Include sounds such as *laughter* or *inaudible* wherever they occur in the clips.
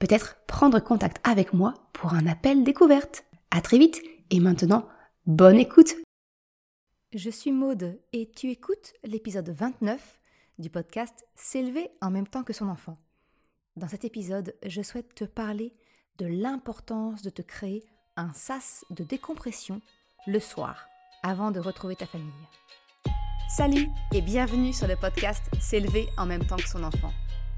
peut-être prendre contact avec moi pour un appel découverte. À très vite et maintenant, bonne écoute. Je suis Maude et tu écoutes l'épisode 29 du podcast S'élever en même temps que son enfant. Dans cet épisode, je souhaite te parler de l'importance de te créer un sas de décompression le soir avant de retrouver ta famille. Salut et bienvenue sur le podcast S'élever en même temps que son enfant.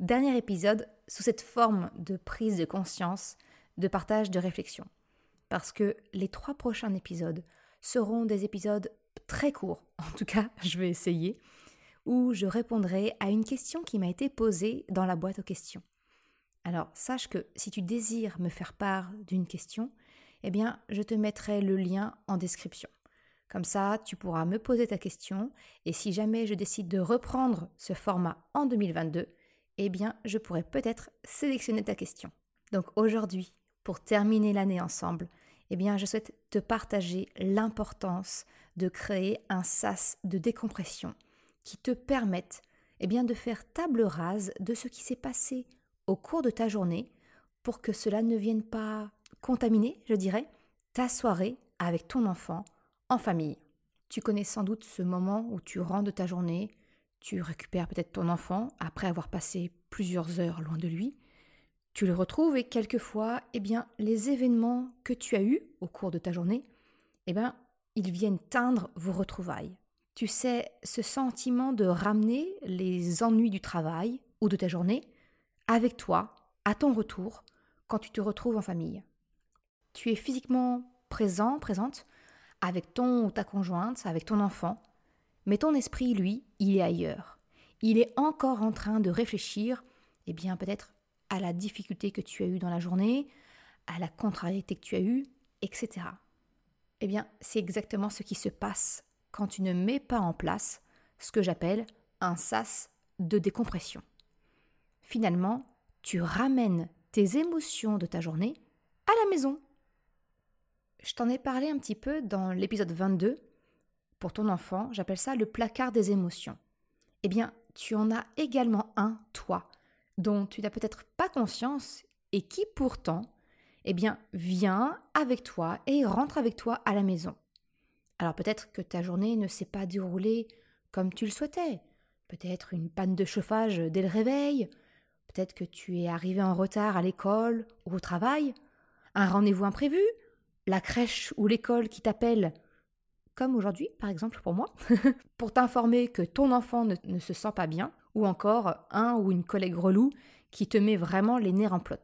Dernier épisode sous cette forme de prise de conscience, de partage de réflexion. Parce que les trois prochains épisodes seront des épisodes très courts, *laughs* en tout cas je vais essayer, où je répondrai à une question qui m'a été posée dans la boîte aux questions. Alors, sache que si tu désires me faire part d'une question, eh bien, je te mettrai le lien en description. Comme ça, tu pourras me poser ta question et si jamais je décide de reprendre ce format en 2022, eh bien, je pourrai peut-être sélectionner ta question. Donc aujourd'hui, pour terminer l'année ensemble, eh bien, je souhaite te partager l'importance de créer un sas de décompression qui te permettent eh bien, de faire table rase de ce qui s'est passé au cours de ta journée pour que cela ne vienne pas contaminer, je dirais, ta soirée avec ton enfant en famille. Tu connais sans doute ce moment où tu rentres de ta journée, tu récupères peut-être ton enfant après avoir passé plusieurs heures loin de lui, tu le retrouves et quelquefois, eh bien, les événements que tu as eus au cours de ta journée, eh bien, ils viennent teindre vos retrouvailles. Tu sais, ce sentiment de ramener les ennuis du travail ou de ta journée avec toi à ton retour quand tu te retrouves en famille. Tu es physiquement présent, présente avec ton ou ta conjointe, avec ton enfant, mais ton esprit, lui, il est ailleurs. Il est encore en train de réfléchir, eh bien peut-être à la difficulté que tu as eue dans la journée, à la contrariété que tu as eue, etc. Eh bien, c'est exactement ce qui se passe quand tu ne mets pas en place ce que j'appelle un sas de décompression. Finalement, tu ramènes tes émotions de ta journée à la maison. Je t'en ai parlé un petit peu dans l'épisode 22. Pour ton enfant, j'appelle ça le placard des émotions. Eh bien, tu en as également un, toi, dont tu n'as peut-être pas conscience et qui pourtant, eh bien, vient avec toi et rentre avec toi à la maison. Alors peut-être que ta journée ne s'est pas déroulée comme tu le souhaitais. Peut-être une panne de chauffage dès le réveil. Peut-être que tu es arrivé en retard à l'école ou au travail. Un rendez-vous imprévu. La crèche ou l'école qui t'appelle, comme aujourd'hui par exemple pour moi, *laughs* pour t'informer que ton enfant ne, se sent pas bien. Ou encore un ou une collègue relou qui te met vraiment les nerfs en plot.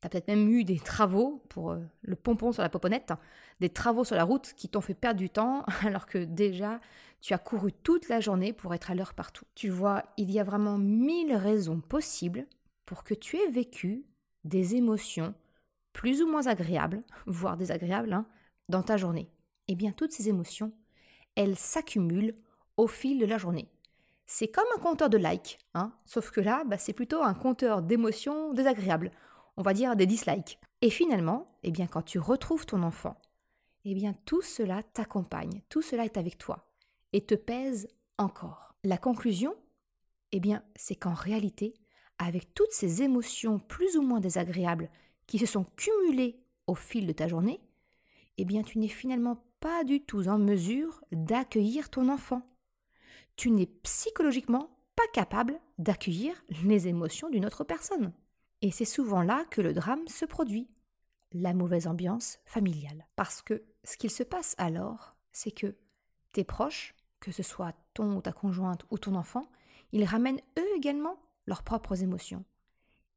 Tu as peut-être même eu des travaux pour euh, le pompon sur la poponnette, hein, des travaux sur la route qui t'ont fait perdre du temps *laughs* alors que déjà tu as couru toute la journée pour être à l'heure partout. Tu vois, il y a vraiment mille raisons possibles pour que tu aies vécu des émotions plus ou moins agréables, voire désagréables, hein, dans ta journée. Eh bien, toutes ces émotions, elles s'accumulent au fil de la journée. C'est comme un compteur de likes, hein, sauf que là, bah, c'est plutôt un compteur d'émotions désagréables on va dire des dislikes. Et finalement, eh bien, quand tu retrouves ton enfant, eh bien, tout cela t'accompagne, tout cela est avec toi et te pèse encore. La conclusion, eh bien, c'est qu'en réalité, avec toutes ces émotions plus ou moins désagréables qui se sont cumulées au fil de ta journée, eh bien, tu n'es finalement du tout en mesure d'accueillir ton enfant. Tu n'es psychologiquement pas capable d'accueillir les émotions d'une autre personne. Et c'est souvent là que le drame se produit. la mauvaise ambiance familiale. Parce que ce qu'il se passe alors, c'est que tes proches, que ce soit ton ou ta conjointe ou ton enfant, ils ramènent eux également leurs propres émotions.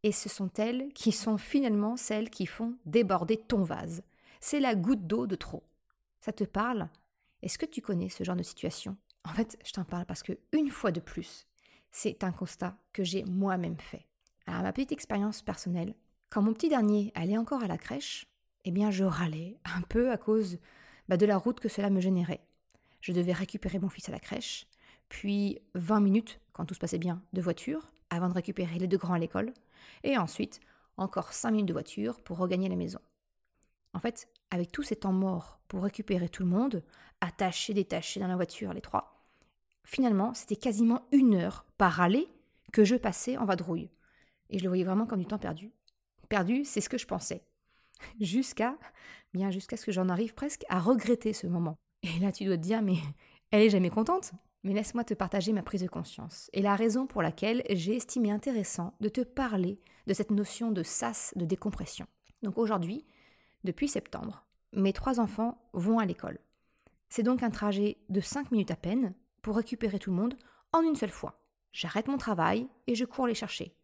Et ce sont elles qui sont finalement celles qui font déborder ton vase. C'est la goutte d'eau de trop. Ça te parle? Est-ce que tu connais ce genre de situation? En fait, je t'en parle parce que, une fois de plus, c'est un constat que j'ai moi-même fait. À ma petite expérience personnelle, quand mon petit dernier allait encore à la crèche, eh bien je râlais un peu à cause bah, de la route que cela me générait. Je devais récupérer mon fils à la crèche, puis 20 minutes, quand tout se passait bien, de voiture, avant de récupérer les deux grands à l'école, et ensuite encore 5 minutes de voiture pour regagner la maison. En fait, avec tous ces temps morts pour récupérer tout le monde, attachés, détachés dans la voiture, les trois, finalement, c'était quasiment une heure par aller que je passais en vadrouille. Et je le voyais vraiment comme du temps perdu. Perdu, c'est ce que je pensais. *laughs* Jusqu'à, bien jusqu'à ce que j'en arrive presque à regretter ce moment. Et là, tu dois te dire, mais elle est jamais contente. Mais laisse-moi te partager ma prise de conscience et la raison pour laquelle j'ai estimé intéressant de te parler de cette notion de sas de décompression. Donc aujourd'hui, depuis septembre, mes trois enfants vont à l'école. C'est donc un trajet de 5 minutes à peine pour récupérer tout le monde en une seule fois. J'arrête mon travail et je cours les chercher.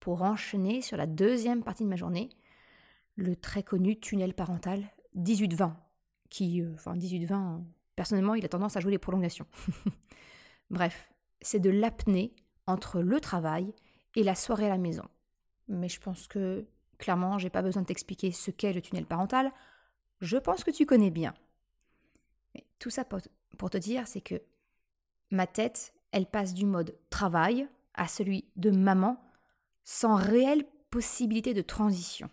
Pour enchaîner sur la deuxième partie de ma journée, le très connu tunnel parental 18-20, qui, euh, enfin 18-20, personnellement, il a tendance à jouer les prolongations. *laughs* Bref, c'est de l'apnée entre le travail et la soirée à la maison. Mais je pense que, clairement, j'ai pas besoin de t'expliquer ce qu'est le tunnel parental. Je pense que tu connais bien. Mais tout ça pour te dire, c'est que ma tête, elle passe du mode travail à celui de maman sans réelle possibilité de transition.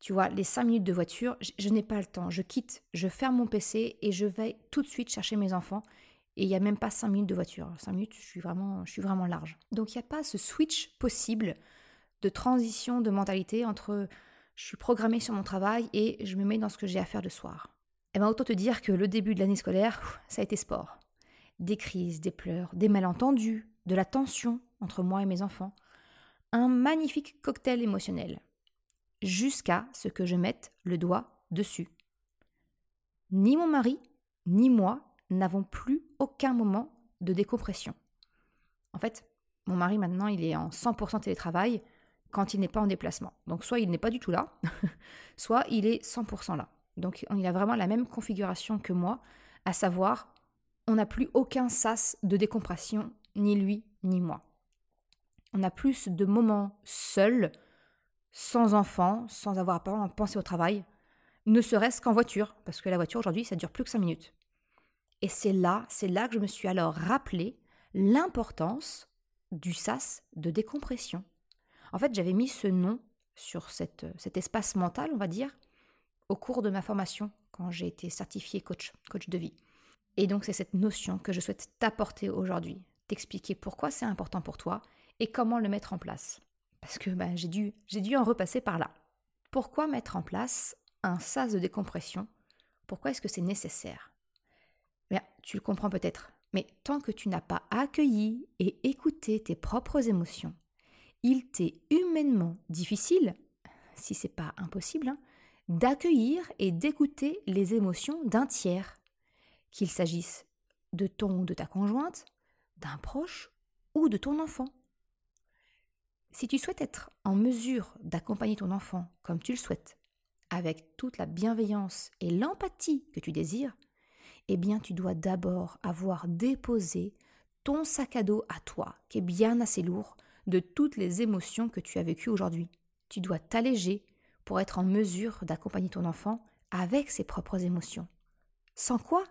Tu vois, les cinq minutes de voiture, je, n'ai pas le temps. Je quitte, je ferme mon PC et je vais tout de suite chercher mes enfants. Et il n'y a même pas cinq minutes de voiture. Cinq minutes, je suis vraiment, je suis vraiment large. Donc il n'y a pas ce switch possible de transition de mentalité entre je suis programmée sur mon travail et je me mets dans ce que j'ai à faire le soir. Eh bien autant te dire que le début de l'année scolaire, ça a été sport. Des crises, des pleurs, des malentendus, de la tension entre moi et mes enfants. Un magnifique cocktail émotionnel jusqu'à ce que je mette le doigt dessus. Ni mon mari, ni moi n'avons plus aucun moment de décompression. En fait, mon mari maintenant, il est en 100% télétravail quand il n'est pas en déplacement. Donc soit il n'est pas du tout là, *laughs* soit il est 100% là. Donc il a vraiment la même configuration que moi, à savoir, on n'a plus aucun sas de décompression, ni lui, ni moi. On a plus de moments seuls sans enfant, sans avoir à penser au travail, ne serait-ce qu'en voiture, parce que la voiture aujourd'hui, ça dure plus que 5 minutes. Et c'est là, c'est là que je me suis alors rappelé l'importance du sas de décompression. En fait, j'avais mis ce nom sur cet espace mental, on va dire, au cours de ma formation, quand j'ai été certifié coach, de vie. Et donc, c'est cette notion que je souhaite t'apporter aujourd'hui, t'expliquer pourquoi c'est important pour toi et comment le mettre en place parce que ben, j'ai dû, dû en repasser par là. Pourquoi mettre en place un sas de décompression? Pourquoi est-ce que c'est nécessaire? Bien, tu le comprends peut-être, mais tant que tu n'as pas accueilli et écouté tes propres émotions, il t'est humainement difficile, si c'est pas impossible, hein, d'accueillir et d'écouter les émotions d'un tiers, qu'il s'agisse de ton ou de ta conjointe, d'un proche ou de ton enfant. Si tu souhaites être en mesure d'accompagner ton enfant comme tu le souhaites, avec toute la bienveillance et l'empathie que tu désires, eh bien tu dois d'abord avoir déposé ton sac à dos à toi, qui est bien assez lourd, de toutes les émotions que tu as vécues aujourd'hui. Tu dois t'alléger pour être en mesure d'accompagner ton enfant avec ses propres émotions. Sans quoi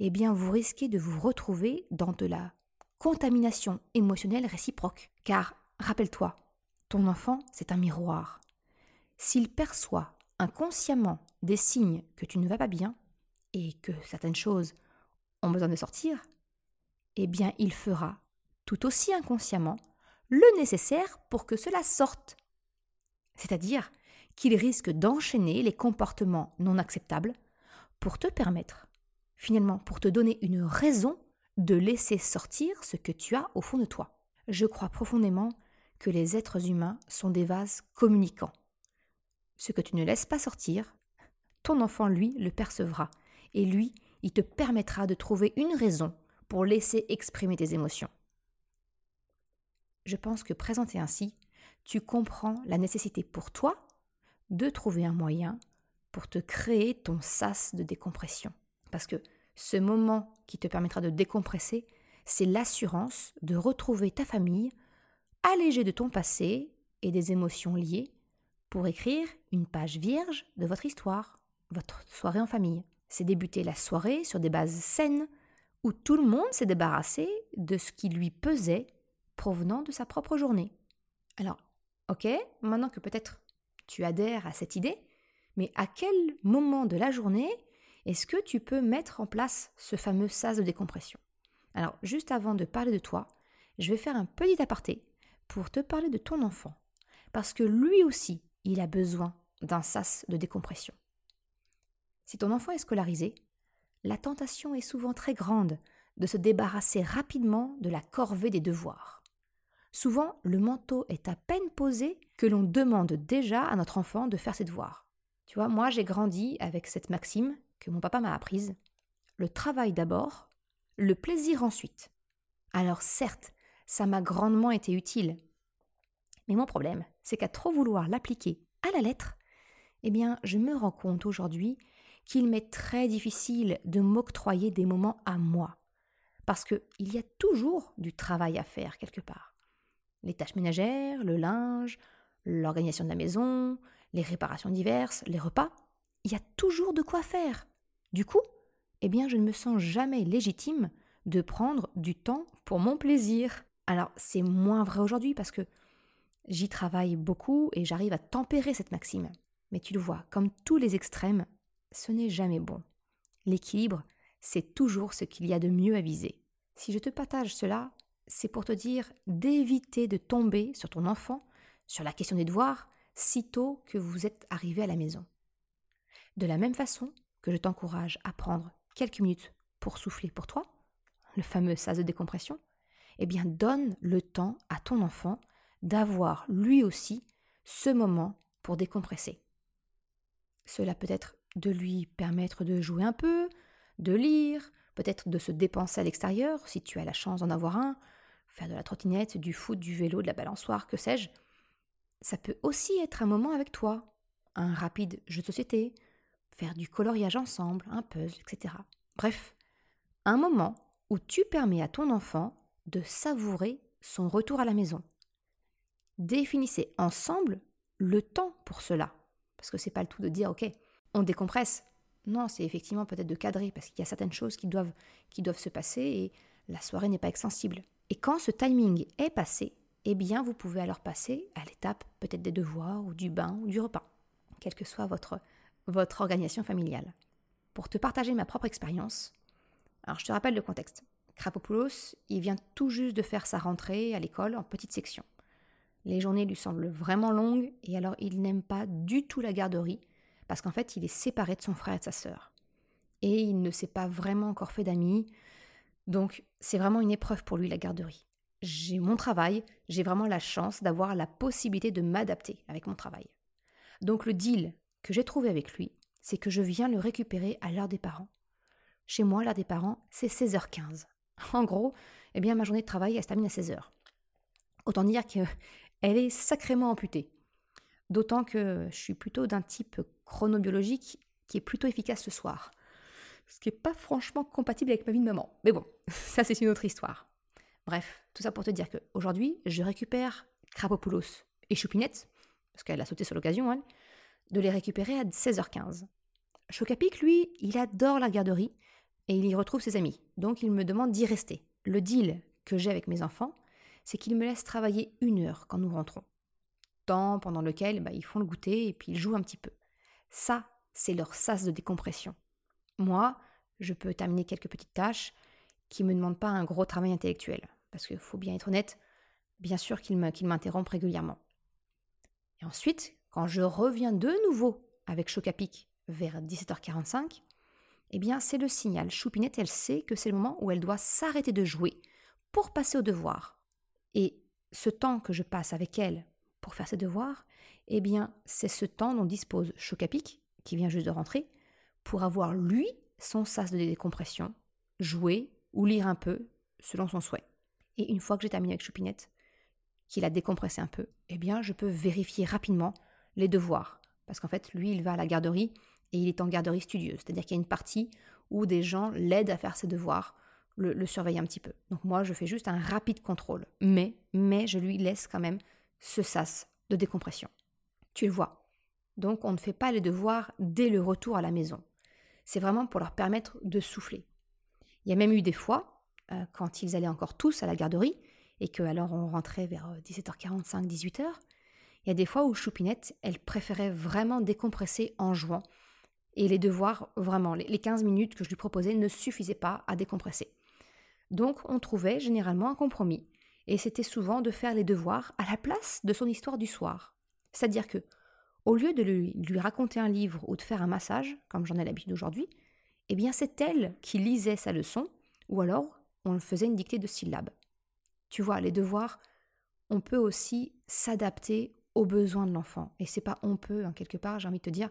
Eh bien vous risquez de vous retrouver dans de la contamination émotionnelle réciproque. Car Rappelle-toi, ton enfant, c'est un miroir. S'il perçoit inconsciemment des signes que tu ne vas pas bien et que certaines choses ont besoin de sortir, eh bien il fera tout aussi inconsciemment le nécessaire pour que cela sorte. C'est-à-dire qu'il risque d'enchaîner les comportements non acceptables pour te permettre, finalement, pour te donner une raison de laisser sortir ce que tu as au fond de toi. Je crois profondément que les êtres humains sont des vases communicants. Ce que tu ne laisses pas sortir, ton enfant, lui, le percevra. Et lui, il te permettra de trouver une raison pour laisser exprimer tes émotions. Je pense que présenté ainsi, tu comprends la nécessité pour toi de trouver un moyen pour te créer ton sas de décompression. Parce que ce moment qui te permettra de décompresser, c'est l'assurance de retrouver ta famille allégée de ton passé et des émotions liées pour écrire une page vierge de votre histoire, votre soirée en famille. C'est débuter la soirée sur des bases saines où tout le monde s'est débarrassé de ce qui lui pesait provenant de sa propre journée. Alors, ok, maintenant que peut-être tu adhères à cette idée, mais à quel moment de la journée est-ce que tu peux mettre en place ce fameux sas de décompression? Alors, juste avant de parler de toi, je vais faire un petit aparté pour te parler de ton enfant, parce que lui aussi, il a besoin d'un sas de décompression. Si ton enfant est scolarisé, la tentation est souvent très grande de se débarrasser rapidement de la corvée des devoirs. Souvent, le manteau est à peine posé que l'on demande déjà à notre enfant de faire ses devoirs. Tu vois, moi j'ai grandi avec cette maxime que mon papa m'a apprise. Le travail d'abord, le plaisir ensuite. Alors certes, ça m'a grandement été utile. Mais mon problème, c'est qu'à trop vouloir l'appliquer à la lettre, eh bien, je me rends compte aujourd'hui qu'il m'est très difficile de m'octroyer des moments à moi. Parce qu'il y a toujours du travail à faire quelque part les tâches ménagères, le linge, l'organisation de la maison, les réparations diverses, les repas, il y a toujours de quoi faire. Du coup, eh bien, je ne me sens jamais légitime de prendre du temps pour mon plaisir. Alors, c'est moins vrai aujourd'hui parce que j'y travaille beaucoup et j'arrive à tempérer cette maxime. Mais tu le vois, comme tous les extrêmes, ce n'est jamais bon. L'équilibre, c'est toujours ce qu'il y a de mieux à viser. Si je te partage cela, c'est pour te dire d'éviter de tomber sur ton enfant sur la question des devoirs sitôt que vous êtes arrivé à la maison. De la même façon que je t'encourage à prendre quelques minutes pour souffler pour toi, le fameux sas de décompression, eh bien donne le temps à ton enfant d'avoir lui aussi ce moment pour décompresser. Cela peut être de lui permettre de jouer un peu, de lire, peut-être de se dépenser à l'extérieur si tu as la chance d'en avoir un, faire de la trottinette, du foot, du vélo, de la balançoire, que sais-je. Ça peut aussi être un moment avec toi, un rapide jeu de société, faire du coloriage ensemble, un puzzle, etc. Bref, un moment où tu permets à ton enfant de savourer son retour à la maison. Définissez ensemble le temps pour cela. Parce que c'est pas le tout de dire, ok, on décompresse. Non, c'est effectivement peut-être de cadrer, parce qu'il y a certaines choses qui doivent, qui doivent se passer et la soirée n'est pas extensible. Et quand ce timing est passé, eh bien vous pouvez alors passer à l'étape peut-être des devoirs ou du bain ou du repas, quelle que soit votre, votre organisation familiale. Pour te partager ma propre expérience, alors je te rappelle le contexte. Krapopoulos, il vient tout juste de faire sa rentrée à l'école en petite section. Les journées lui semblent vraiment longues et alors il n'aime pas du tout la garderie parce qu'en fait il est séparé de son frère et de sa sœur. Et il ne s'est pas vraiment encore fait d'amis, donc c'est vraiment une épreuve pour lui la garderie. J'ai mon travail, j'ai vraiment la chance d'avoir la possibilité de m'adapter avec mon travail. Donc le deal que j'ai trouvé avec lui, c'est que je viens le récupérer à l'heure des parents. Chez moi, l'heure des parents, c'est 16h15. *laughs* En gros, eh bien ma journée de travail, elle se termine à 16h. Autant dire qu'elle *laughs* est sacrément amputée. D'autant que je suis plutôt d'un type chronobiologique qui est plutôt efficace le soir ce qui n'est pas franchement compatible avec ma vie de maman. Mais bon, *laughs* ça c'est une autre histoire. Bref, tout ça pour te dire qu'aujourd'hui, je récupère Krapopoulos et Choupinette, parce qu'elle a sauté sur l'occasion, hein, de les récupérer à 16h15. Chocapic, lui, il adore la garderie et il y retrouve ses amis, donc il me demande d'y rester. Le deal que j'ai avec mes enfants, c'est qu'ils me laissent travailler une heure quand nous rentrons. Temps pendant lequel bah, ils font le goûter et puis ils jouent un petit peu. Ça, c'est leur sas de décompression. Moi, je peux terminer quelques petites tâches qui ne me demandent pas un gros travail intellectuel. Parce qu'il faut bien être honnête, bien sûr qu'il m'interrompt régulièrement. Et ensuite, quand je reviens de nouveau avec Chocapic vers 17h45, eh bien c'est le signal. Choupinette, elle sait que c'est le moment où elle doit s'arrêter de jouer pour passer au devoir. Et ce temps que je passe avec elle pour faire ses devoirs, eh bien, c'est ce temps dont dispose Chocapic, qui vient juste de rentrer, pour avoir lui son sas de décompression, jouer ou lire un peu, selon son souhait. Et une fois que j'ai terminé avec Choupinette, qu'il a décompressé un peu, eh bien, je peux vérifier rapidement les devoirs. Parce qu'en fait, lui, il va à la garderie et il est en garderie studieuse. C'est-à-dire qu'il y a une partie où des gens l'aident à faire ses devoirs, le, le surveillent un petit peu. Donc moi, je fais juste un rapide contrôle. Mais, mais je lui laisse quand même ce sas de décompression. Tu le vois. Donc on ne fait pas les devoirs dès le retour à la maison. C'est vraiment pour leur permettre de souffler. Il y a même eu des fois, euh, quand ils allaient encore tous à la garderie, et que alors on rentrait vers 17h45, euh, 18h, il y a des fois où Choupinette, elle préférait vraiment décompresser en jouant. Et les devoirs, vraiment, les 15 minutes que je lui proposais ne suffisaient pas à décompresser. Donc on trouvait généralement un compromis. Et c'était souvent de faire les devoirs à la place de son histoire du soir. C'est-à-dire que, au lieu de lui, raconter un livre ou de faire un massage, comme j'en ai l'habitude aujourd'hui, eh bien c'est elle qui lisait sa leçon, ou alors on faisait une dictée de syllabes. Tu vois, les devoirs, on peut aussi s'adapter aux besoins de l'enfant. Et c'est pas on peut, hein, quelque part, j'ai envie de te dire,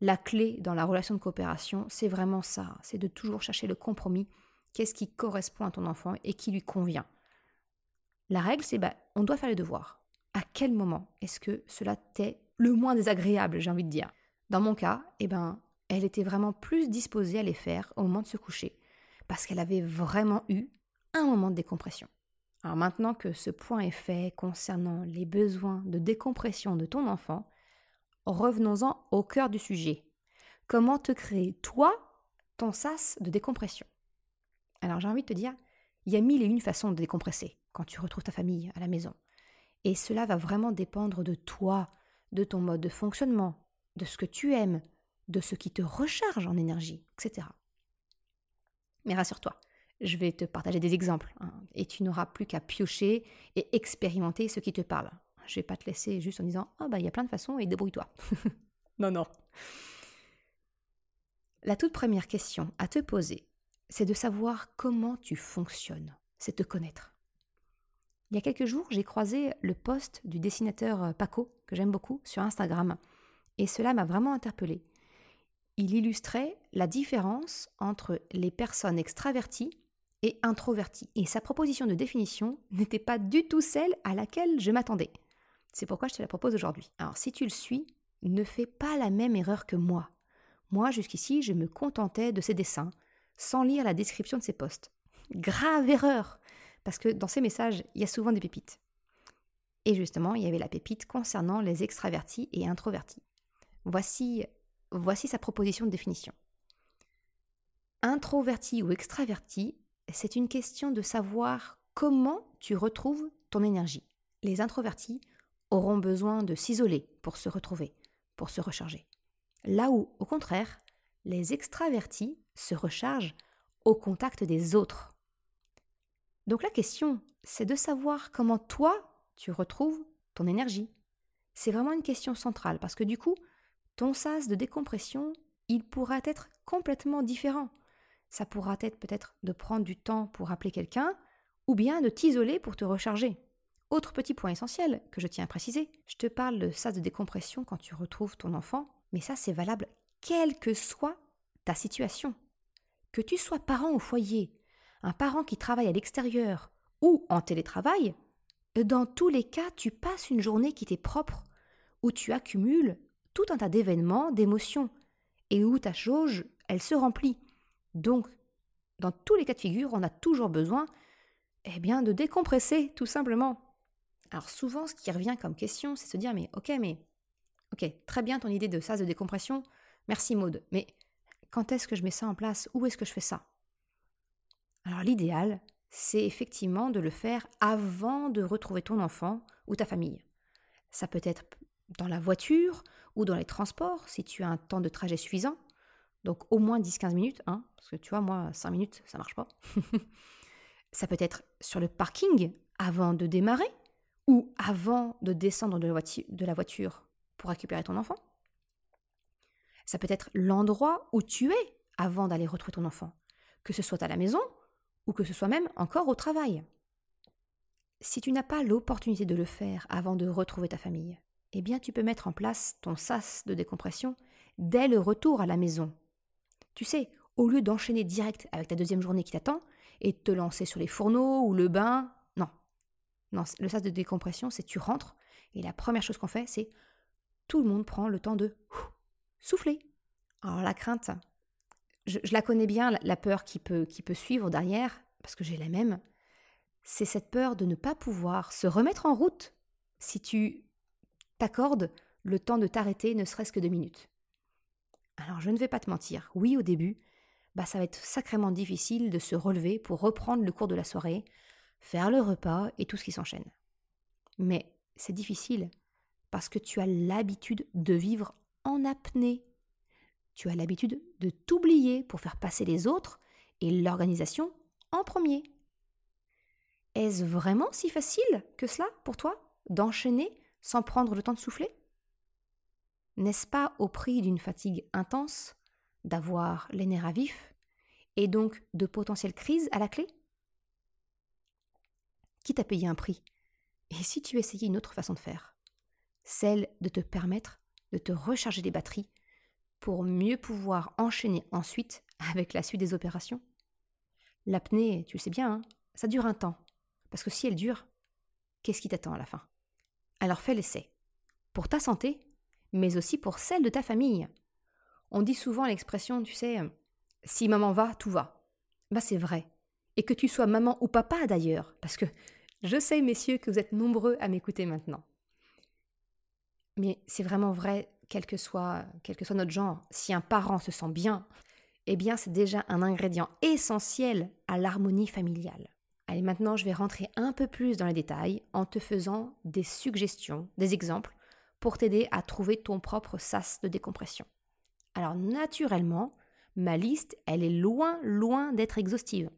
la clé dans la relation de coopération, c'est vraiment ça, c'est de toujours chercher le compromis, qu'est-ce qui correspond à ton enfant et qui lui convient? La règle, c'est bah, on doit faire les devoirs. À quel moment est-ce que cela t'est le moins désagréable, j'ai envie de dire Dans mon cas, eh ben, elle était vraiment plus disposée à les faire au moment de se coucher, parce qu'elle avait vraiment eu un moment de décompression. Alors maintenant que ce point est fait concernant les besoins de décompression de ton enfant, revenons-en au cœur du sujet. Comment te créer, toi, ton sas de décompression? Alors j'ai envie de te dire, il y a mille et une façons de décompresser quand tu retrouves ta famille à la maison. Et cela va vraiment dépendre de toi, de ton mode de fonctionnement, de ce que tu aimes, de ce qui te recharge en énergie, etc. Mais rassure-toi, je vais te partager des exemples, hein, et tu n'auras plus qu'à piocher et expérimenter ce qui te parle. Je vais pas te laisser juste en disant Ah, oh bah il y a plein de façons et débrouille-toi. *laughs* non, non. La toute première question à te poser, c'est de savoir comment tu fonctionnes, c'est te connaître. Il y a quelques jours, j'ai croisé le post du dessinateur euh, Paco, j'aime beaucoup, sur Instagram, et cela m'a vraiment interpellée. Il illustrait la différence entre les personnes extraverties et introverti. Et sa proposition de définition n'était pas du tout celle à laquelle je m'attendais. C'est pourquoi je te la propose aujourd'hui. Alors si tu le suis, ne fais pas la même erreur que moi. Moi, jusqu'ici, je me contentais de ses dessins, sans lire la description de ses posts. Grave erreur Parce que dans ces messages, il y a souvent des pépites. Et justement, il y avait la pépite concernant les extravertis et introvertis. Voici, voici sa proposition de définition. Introverti ou extraverti c'est une question de savoir comment tu retrouves ton énergie. Les introvertis auront besoin de s'isoler pour se retrouver, pour se recharger. Là où, au contraire, les extravertis se rechargent au contact des autres. Donc la question, c'est de savoir comment toi, tu retrouves ton énergie. C'est vraiment une question centrale parce que du coup, ton sas de décompression, il pourra être complètement différent ça pourra être peut-être de prendre du temps pour appeler quelqu'un, ou bien de t'isoler pour te recharger. Autre petit point essentiel que je tiens à préciser, je te parle de sas de décompression quand tu retrouves ton enfant, mais ça c'est valable quelle que soit ta situation. Que tu sois parent au foyer, un parent qui travaille à l'extérieur ou en télétravail, dans tous les cas, tu passes une journée qui t'est propre, où tu accumules tout un tas d'événements, d'émotions, et où ta jauge, elle se remplit. Donc, dans tous les cas de figure, on a toujours besoin eh bien, de décompresser, tout simplement. Alors souvent, ce qui revient comme question, c'est se dire, mais ok, mais ok, très bien ton idée de sas de décompression, merci Maude, mais quand est-ce que je mets ça en place? Où est-ce que je fais ça? Alors l'idéal, c'est effectivement de le faire avant de retrouver ton enfant ou ta famille. Ça peut être dans la voiture ou dans les transports, si tu as un temps de trajet suffisant. Donc au moins 10-15 minutes, hein, parce que tu vois, moi, 5 minutes, ça marche pas. *laughs* ça peut être sur le parking avant de démarrer ou avant de descendre de la, voiture, de la voiture pour récupérer ton enfant. Ça peut être l'endroit où tu es avant d'aller retrouver ton enfant, que ce soit à la maison ou que ce soit même encore au travail. Si tu n'as pas l'opportunité de le faire avant de retrouver ta famille, eh bien tu peux mettre en place ton sas de décompression dès le retour à la maison. Tu sais, au lieu d'enchaîner direct avec ta deuxième journée qui t'attend et de te lancer sur les fourneaux ou le bain, non. Non, le sas de décompression, c'est tu rentres et la première chose qu'on fait, c'est tout le monde prend le temps de souffler. Alors la crainte, je, la connais bien, la, peur qui peut, qui peut suivre derrière, parce que j'ai la même, c'est cette peur de ne pas pouvoir se remettre en route si tu t'accordes le temps de t'arrêter ne serait-ce que deux minutes. Alors je ne vais pas te mentir, oui au début, bah ça va être sacrément difficile de se relever pour reprendre le cours de la soirée, faire le repas et tout ce qui s'enchaîne. Mais c'est difficile parce que tu as l'habitude de vivre en apnée. Tu as l'habitude de t'oublier pour faire passer les autres et l'organisation en premier. Est-ce vraiment si facile que cela pour toi d'enchaîner sans prendre le temps de souffler? N'est-ce pas au prix d'une fatigue intense, d'avoir les nerfs à vif et donc de potentielles crises à la clé? Qui t'a payé un prix. Et si tu essayais une autre façon de faire? Celle de te permettre de te recharger les batteries pour mieux pouvoir enchaîner ensuite avec la suite des opérations L'apnée, tu le sais bien, hein, ça dure un temps. Parce que si elle dure, qu'est-ce qui t'attend à la fin? Alors fais l'essai. Pour ta santé, mais aussi pour celle de ta famille. On dit souvent l'expression, tu sais, si maman va, tout va. Bah c'est vrai. Et que tu sois maman ou papa d'ailleurs, parce que je sais, messieurs, que vous êtes nombreux à m'écouter maintenant. Mais c'est vraiment vrai, quel que soit, quel que soit notre genre, si un parent se sent bien, eh bien c'est déjà un ingrédient essentiel à l'harmonie familiale. Allez, maintenant je vais rentrer un peu plus dans les détails en te faisant des suggestions, des exemples pour t'aider à trouver ton propre sas de décompression. Alors naturellement, ma liste, elle est loin, loin d'être exhaustive.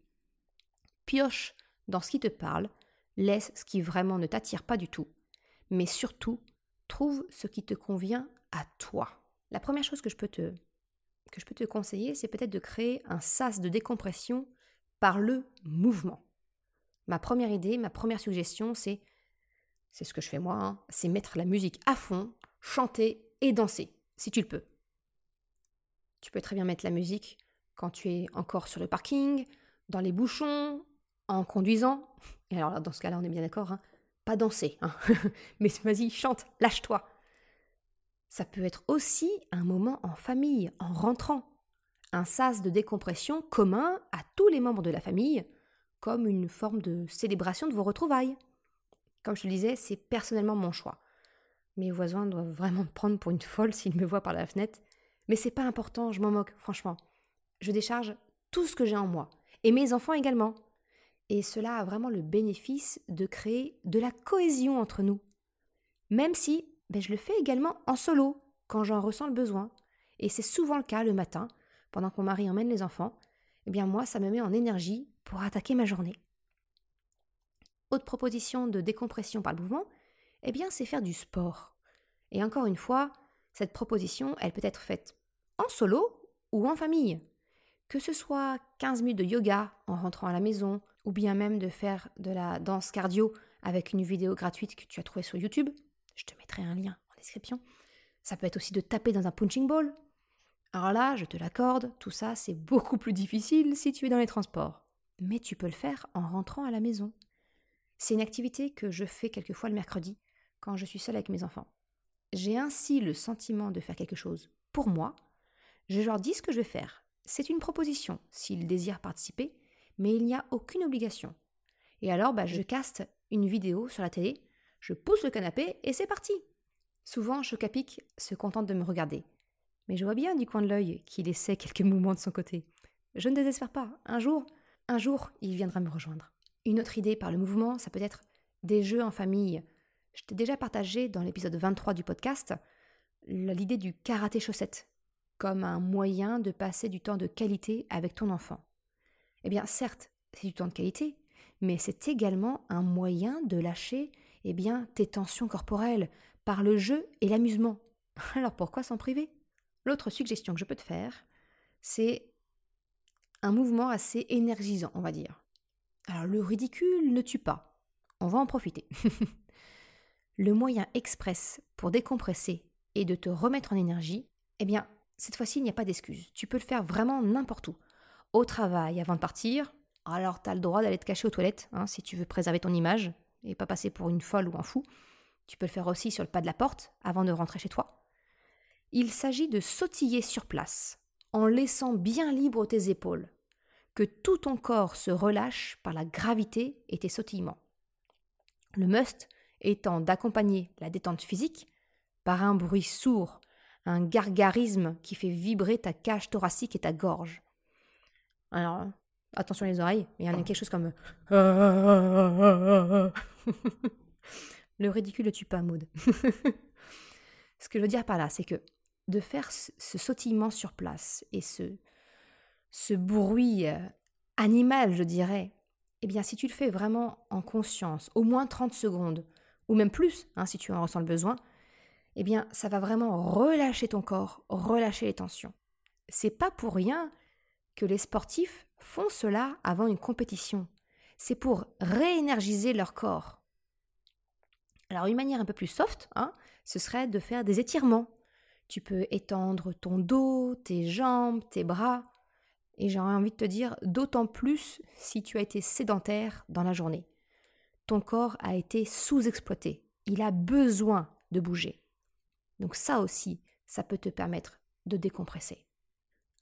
Pioche dans ce qui te parle, laisse ce qui vraiment ne t'attire pas du tout, mais surtout, trouve ce qui te convient toi. La première chose que je peux te, que je peux te conseiller, c'est peut-être de créer un sas de décompression par le mouvement. Ma première idée, ma première suggestion, c'est c'est ce que je fais moi, hein. c'est mettre la musique à fond, chanter et danser, si tu le peux. Tu peux très bien mettre la musique quand tu es encore sur le parking, dans les bouchons, en conduisant. Et alors dans ce cas-là, on est bien d'accord, hein. pas danser, hein. *laughs* mais vas-y, chante, lâche-toi. Ça peut être aussi un moment en famille, en rentrant. Un sas de décompression commun à tous les membres de la famille, comme une forme de célébration de vos retrouvailles. Comme je te le disais, c'est personnellement mon choix. Mes voisins doivent vraiment me prendre pour une folle *laughs* s'ils me voient par la fenêtre. Mais c'est pas important, je m'en moque, franchement. Je décharge tout ce que j'ai en moi. Et mes enfants également. Et cela a vraiment le bénéfice de créer de la cohésion entre nous. Même si ben, je le fais également en solo, quand j'en ressens le besoin. Et c'est souvent le cas le matin, pendant que mon mari emmène les enfants. Eh bien moi, ça me met en énergie pour attaquer ma journée. Autre proposition de décompression par le mouvement, eh bien c'est faire du sport. Et encore une fois, cette proposition, elle peut être faite en solo ou en famille. Que ce soit 15 minutes de yoga en rentrant à la maison, ou bien même de faire de la danse cardio avec une vidéo gratuite que tu as trouvée sur YouTube, je te mettrai un lien en description. Ça peut être aussi de taper dans un punching ball. Alors là, je te l'accorde, tout ça c'est beaucoup plus difficile si tu es dans les transports. Mais tu peux le faire en rentrant à la maison. C'est une activité que je fais quelquefois le mercredi, quand je suis seule avec mes enfants. J'ai ainsi le sentiment de faire quelque chose pour moi. Je leur dis ce que je vais faire. C'est une proposition s'ils désirent participer, mais il n'y a aucune obligation. Et alors, bah, je caste une vidéo sur la télé, je pousse le canapé et c'est parti. Souvent, Chocapic se contente de me regarder. Mais je vois bien du coin de l'œil qu'il essaie quelques *laughs* mouvements de son côté. Je ne désespère pas. Un jour, un jour, il viendra me rejoindre. Une autre idée par le mouvement, ça peut être des jeux en famille. Je t'ai déjà partagé dans l'épisode 23 du podcast l'idée du karaté chaussette comme un moyen de passer du temps de qualité avec ton enfant. Eh bien, certes, c'est du temps de qualité, mais c'est également un moyen de lâcher eh bien, tes tensions corporelles par le jeu et l'amusement. *laughs* Alors pourquoi s'en priver? L'autre suggestion que je peux te faire, c'est un mouvement assez énergisant, on va dire. Alors le ridicule ne tue pas. On va en profiter. *laughs* le moyen express pour décompresser et de te remettre en énergie, eh bien, cette fois-ci, il n'y a pas d'excuse. Tu peux le faire vraiment n'importe où. Au travail, avant de partir, alors tu as le droit d'aller te cacher aux toilettes, hein, si tu veux préserver ton image et pas passer pour une folle ou un fou. Tu peux le faire aussi sur le pas de la porte, avant de rentrer chez toi. Il s'agit de sautiller sur place, en laissant bien libre tes épaules, que tout ton corps se relâche par la gravité et tes sautillements. Le must étant d'accompagner la détente physique par un bruit sourd, un gargarisme qui fait vibrer ta cage thoracique et ta gorge. Alors, attention les oreilles, mais il y en a quelque chose comme *laughs* le ridicule ne tue pas Maud. *laughs* ce que je veux dire par là, c'est que de faire ce sautillement sur place et ce, ce bruit euh, animal, je dirais, eh bien, si tu le fais vraiment en conscience, au moins 30 secondes, ou même plus, hein, si tu en ressens le besoin, eh bien, ça va vraiment relâcher ton corps, relâcher les tensions. C'est pas pour rien que les sportifs font cela avant une compétition. C'est pour réénergiser leur corps. Alors, une manière un peu plus soft, hein, ce serait de faire des étirements. Tu peux étendre ton dos, tes jambes, tes bras. Et j'aurais envie de te dire, d'autant plus si tu as été sédentaire dans la journée. Ton corps a été sous-exploité. Il a besoin de bouger. Donc ça aussi, ça peut te permettre de décompresser.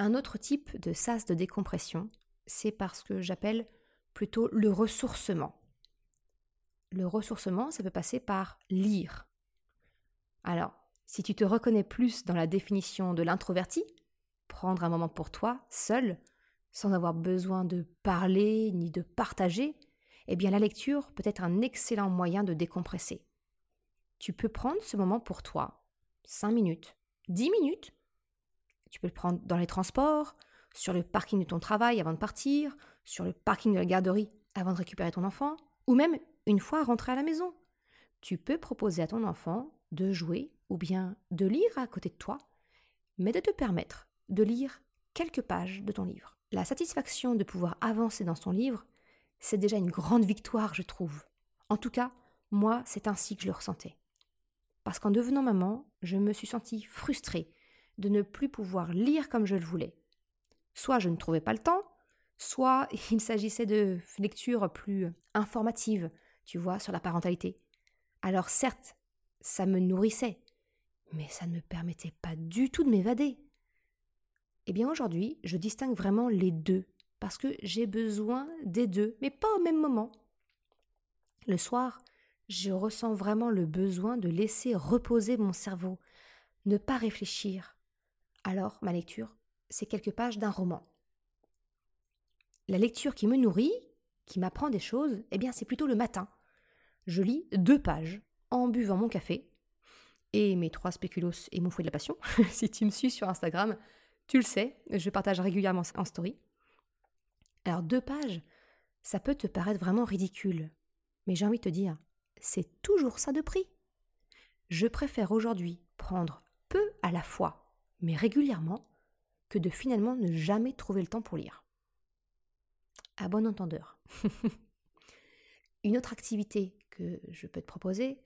Un autre type de sas de décompression, c'est parce que j'appelle plutôt le ressourcement. Le ressourcement, ça peut passer par lire. Alors, si tu te reconnais plus dans la définition de l'introverti, prendre un moment pour toi, seul, sans avoir besoin de parler ni de partager, eh bien la lecture peut être un excellent moyen de décompresser. Tu peux prendre ce moment pour toi, 5 minutes, 10 minutes. Tu peux le prendre dans les transports, sur le parking de ton travail avant de partir, sur le parking de la garderie avant de récupérer ton enfant, ou même une fois rentré à la maison. Tu peux proposer à ton enfant de jouer ou bien de lire à côté de toi, mais de te permettre de lire quelques pages de ton livre. La satisfaction de pouvoir avancer dans son livre, c'est déjà une grande victoire, je trouve. En tout cas, moi, c'est ainsi que je le ressentais. Parce qu'en devenant maman, je me suis sentie frustrée de ne plus pouvoir lire comme je le voulais. Soit je ne trouvais pas le temps, soit *laughs* il s'agissait de lectures plus informatives, tu vois, sur la parentalité. Alors certes, ça me nourrissait, mais ça ne me permettait pas du tout de m'évader. Eh bien aujourd'hui, je distingue vraiment les deux, parce que j'ai besoin des deux, mais pas au même moment. Le soir, je ressens vraiment le besoin de laisser reposer mon cerveau, ne pas réfléchir. Alors, ma lecture, c'est quelques pages d'un roman. La lecture qui me nourrit, qui m'apprend des choses, eh bien, c'est plutôt le matin. Je lis deux pages en buvant mon café et mes trois spéculos et mon fouet de la passion. *laughs* si tu me suis sur Instagram, tu le sais, je partage régulièrement en story. Alors, deux pages, ça peut te paraître vraiment ridicule, mais j'ai envie de te dire, c'est toujours ça de prix. Je préfère aujourd'hui prendre peu à la fois, mais régulièrement, que de finalement ne jamais trouver le temps pour lire. À bon entendeur. *laughs* Une autre activité que je peux te proposer,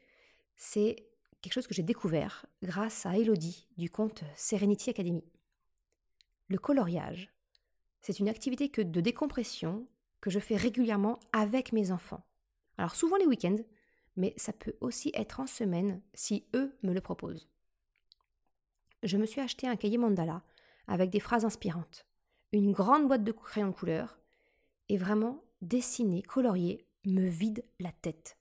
c'est quelque chose que j'ai découvert grâce à Elodie du compte Serenity Academy. Le coloriage, c'est une activité que de décompression que je fais régulièrement avec mes enfants. Alors souvent les week-ends, mais ça peut aussi être en semaine si eux me le proposent. Je me suis acheté un cahier mandala avec des phrases inspirantes, une grande boîte de crayons couleur, et vraiment dessiner, colorier me vide la tête.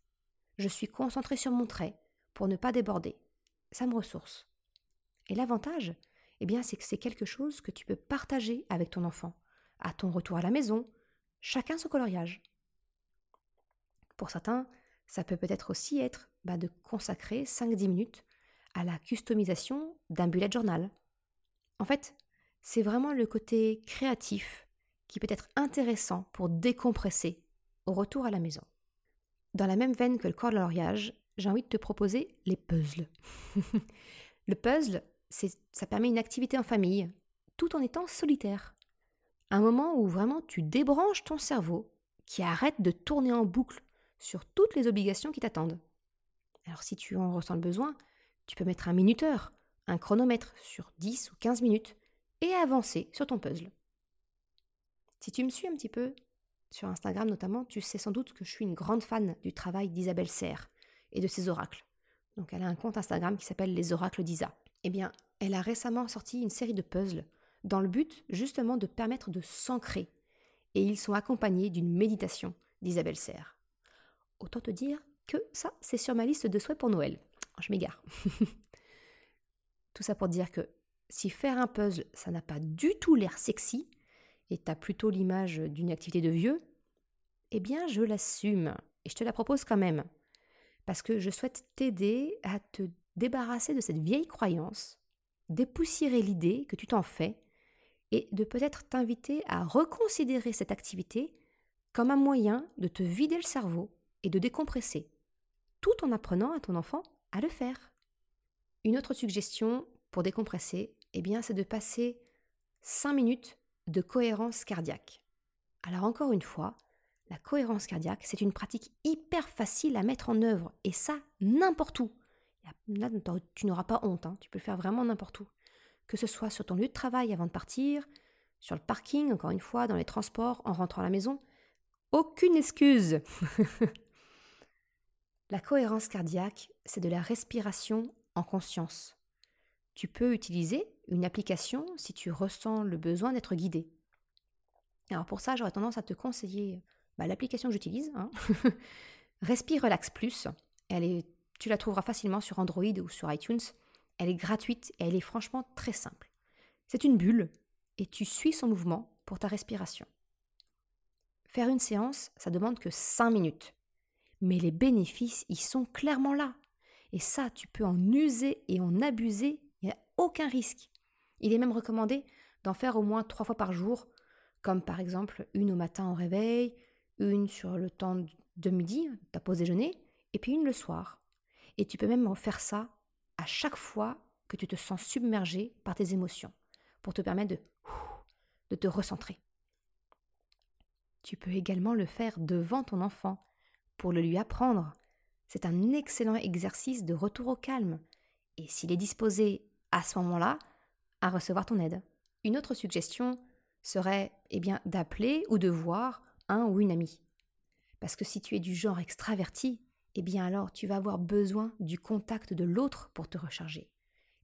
Je suis concentrée sur mon trait pour ne pas déborder. Ça me ressource. Et l'avantage, eh bien, c'est que c'est quelque chose que tu peux partager avec ton enfant, à ton retour à la maison, chacun son coloriage. Pour certains, ça peut peut-être aussi être bah, de consacrer 5-10 minutes à la customisation d'un bullet journal. En fait, c'est vraiment le côté créatif qui peut être intéressant pour décompresser au retour à la maison. Dans la même veine que le coloriage, j'ai envie de te proposer les puzzles. *laughs* le puzzle, ça permet une activité en famille, tout en étant solitaire. Un moment où vraiment tu débranches ton cerveau, qui arrête de tourner en boucle sur toutes les obligations qui t'attendent. Alors si tu en ressens le besoin, tu peux mettre un minuteur, un chronomètre sur 10 ou 15 minutes et avancer sur ton puzzle. Si tu me suis un petit peu, sur Instagram notamment, tu sais sans doute que je suis une grande fan du travail d'Isabelle Serre et de ses oracles. Donc elle a un compte Instagram qui s'appelle Les Oracles d'Isa. Eh bien, elle a récemment sorti une série de puzzles dans le but justement de permettre de s'ancrer. Et ils sont accompagnés d'une méditation d'Isabelle Serre. Autant te dire que ça, c'est sur ma liste de souhaits pour Noël. Je m'égare. *laughs* Tout ça pour dire que si faire un puzzle, ça n'a pas du tout l'air sexy, et t'as plutôt l'image d'une activité de vieux, eh bien je l'assume, et je te la propose quand même. Parce que je souhaite t'aider à te débarrasser de cette vieille croyance, dépoussiérer l'idée que tu t'en fais, et de peut-être t'inviter à reconsidérer cette activité comme un moyen de te vider le cerveau et de décompresser, tout en apprenant à ton enfant à le faire. Une autre suggestion pour décompresser, eh bien, c'est de passer 5 minutes de cohérence cardiaque. Alors encore une fois, la cohérence cardiaque, c'est une pratique hyper facile à mettre en œuvre, et ça, n'importe où. Là, tu n'auras pas honte, hein. tu peux le faire vraiment n'importe où. Que ce soit sur ton lieu de travail avant de partir, sur le parking, encore une fois, dans les transports, en rentrant à la maison. Aucune excuse *laughs* La cohérence cardiaque, c'est de la respiration en conscience. Tu peux utiliser une application si tu ressens le besoin d'être guidé. Alors pour ça, j'aurais tendance à te conseiller bah, l'application que j'utilise, hein. *laughs* Respire Relax Plus. Tu la trouveras facilement sur Android ou sur iTunes. Elle est gratuite et elle est franchement très simple. C'est une bulle et tu suis son mouvement pour ta respiration. Faire une séance, ça demande que 5 minutes. Mais les bénéfices, ils sont clairement là. Et ça, tu peux en user et en abuser, il n'y a aucun risque. Il est même recommandé d'en faire au moins 3 fois par jour, comme par exemple une au matin au réveil, une sur le temps de midi, ta pause déjeuner, et puis une le soir. Et tu peux même faire ça à chaque fois que tu te sens submergé par tes émotions, pour te permettre de, de te recentrer. Tu peux également le faire devant ton enfant, pour le lui apprendre. C'est un excellent exercice de retour au calme, et s'il est disposé à ce moment-là à recevoir ton aide. Une autre suggestion serait eh bien d'appeler ou de voir un ou une amie. Parce que si tu es du genre extraverti, eh bien alors tu vas avoir besoin du contact de l'autre pour te recharger.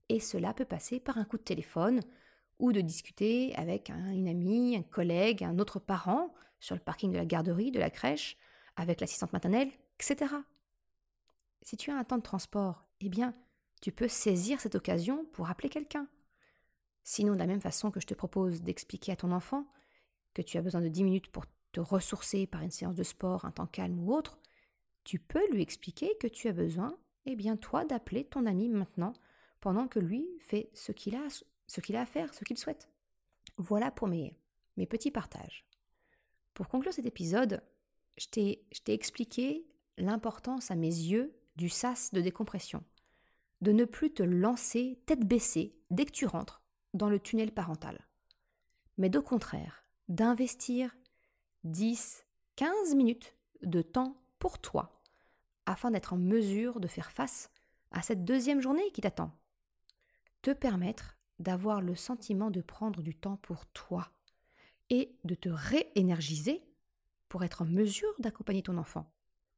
Et cela peut passer par un coup de téléphone ou de discuter avec une amie, un collègue, un autre parent sur le parking de la garderie, de la crèche, avec l'assistante maternelle, etc. Si tu as un temps de transport, eh bien, tu peux saisir cette occasion pour appeler quelqu'un. Sinon, de la même façon que je te propose d'expliquer à ton enfant que tu as besoin de 10 minutes pour te ressourcer par une séance de sport, un temps calme ou autre, tu peux lui expliquer que tu as besoin, eh bien toi, d'appeler ton ami maintenant, pendant que lui fait ce qu'il a, ce a à faire, ce qu'il souhaite. Voilà pour mes, mes petits partages. Pour conclure cet épisode, je t'ai expliqué l'importance à mes yeux du sas de décompression, de ne plus te lancer tête baissée dès que tu rentres dans le tunnel parental, mais d'au contraire d'investir 10, 15 minutes de temps pour toi, afin d'être en mesure de faire face à cette deuxième journée qui t'attend. Te permettre d'avoir le sentiment de prendre du temps pour toi et de te réénergiser pour être en mesure d'accompagner ton enfant.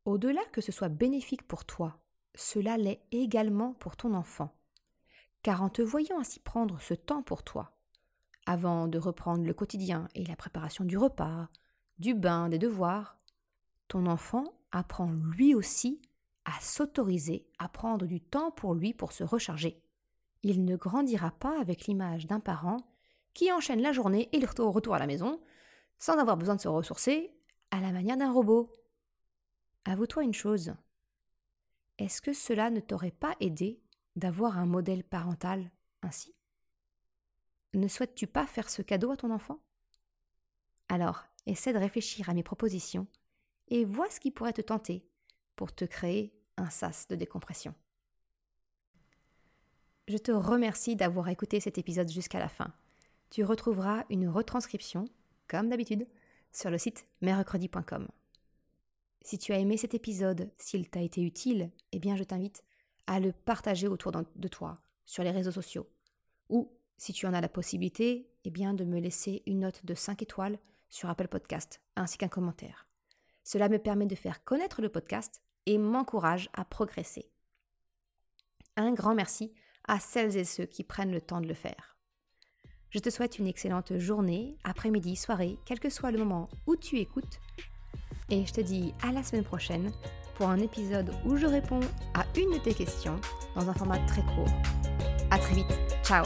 Au-delà que ce soit bénéfique pour toi, cela l'est également pour ton enfant. Car en te voyant ainsi prendre ce temps pour toi, avant de reprendre le quotidien et la préparation du repas, du bain, des devoirs, ton enfant apprend lui aussi à s'autoriser à prendre du temps pour lui pour se recharger. Il ne grandira pas avec l'image d'un parent qui enchaîne la journée et le retour à la maison sans avoir besoin de se ressourcer à la manière d'un robot. Avoue-toi une chose. Est-ce que cela ne t'aurait pas aidé d'avoir un modèle parental ainsi? Ne souhaites-tu pas faire ce cadeau à ton enfant? Alors, essaie de réfléchir à mes propositions et vois ce qui pourrait te tenter pour te créer un sas de décompression. Je te remercie d'avoir écouté cet épisode jusqu'à la fin. Tu retrouveras une retranscription, comme d'habitude, sur le site mercredi.com. si tu as aimé cet épisode, s'il t'a été utile, eh bien je t'invite à le partager autour de toi sur les réseaux sociaux. Ou, si tu en as la possibilité, eh bien de me laisser une note de 5 étoiles sur Apple Podcast, ainsi qu'un commentaire. Cela me permet de faire connaître le podcast et m'encourage à progresser. Un grand merci à celles et ceux qui prennent le temps de le faire. Je te souhaite une excellente journée, après-midi, soirée, quel que soit le moment où tu écoutes. Et je te dis à la semaine prochaine pour un épisode où je réponds à une de tes questions dans un format très court. À très vite. Ciao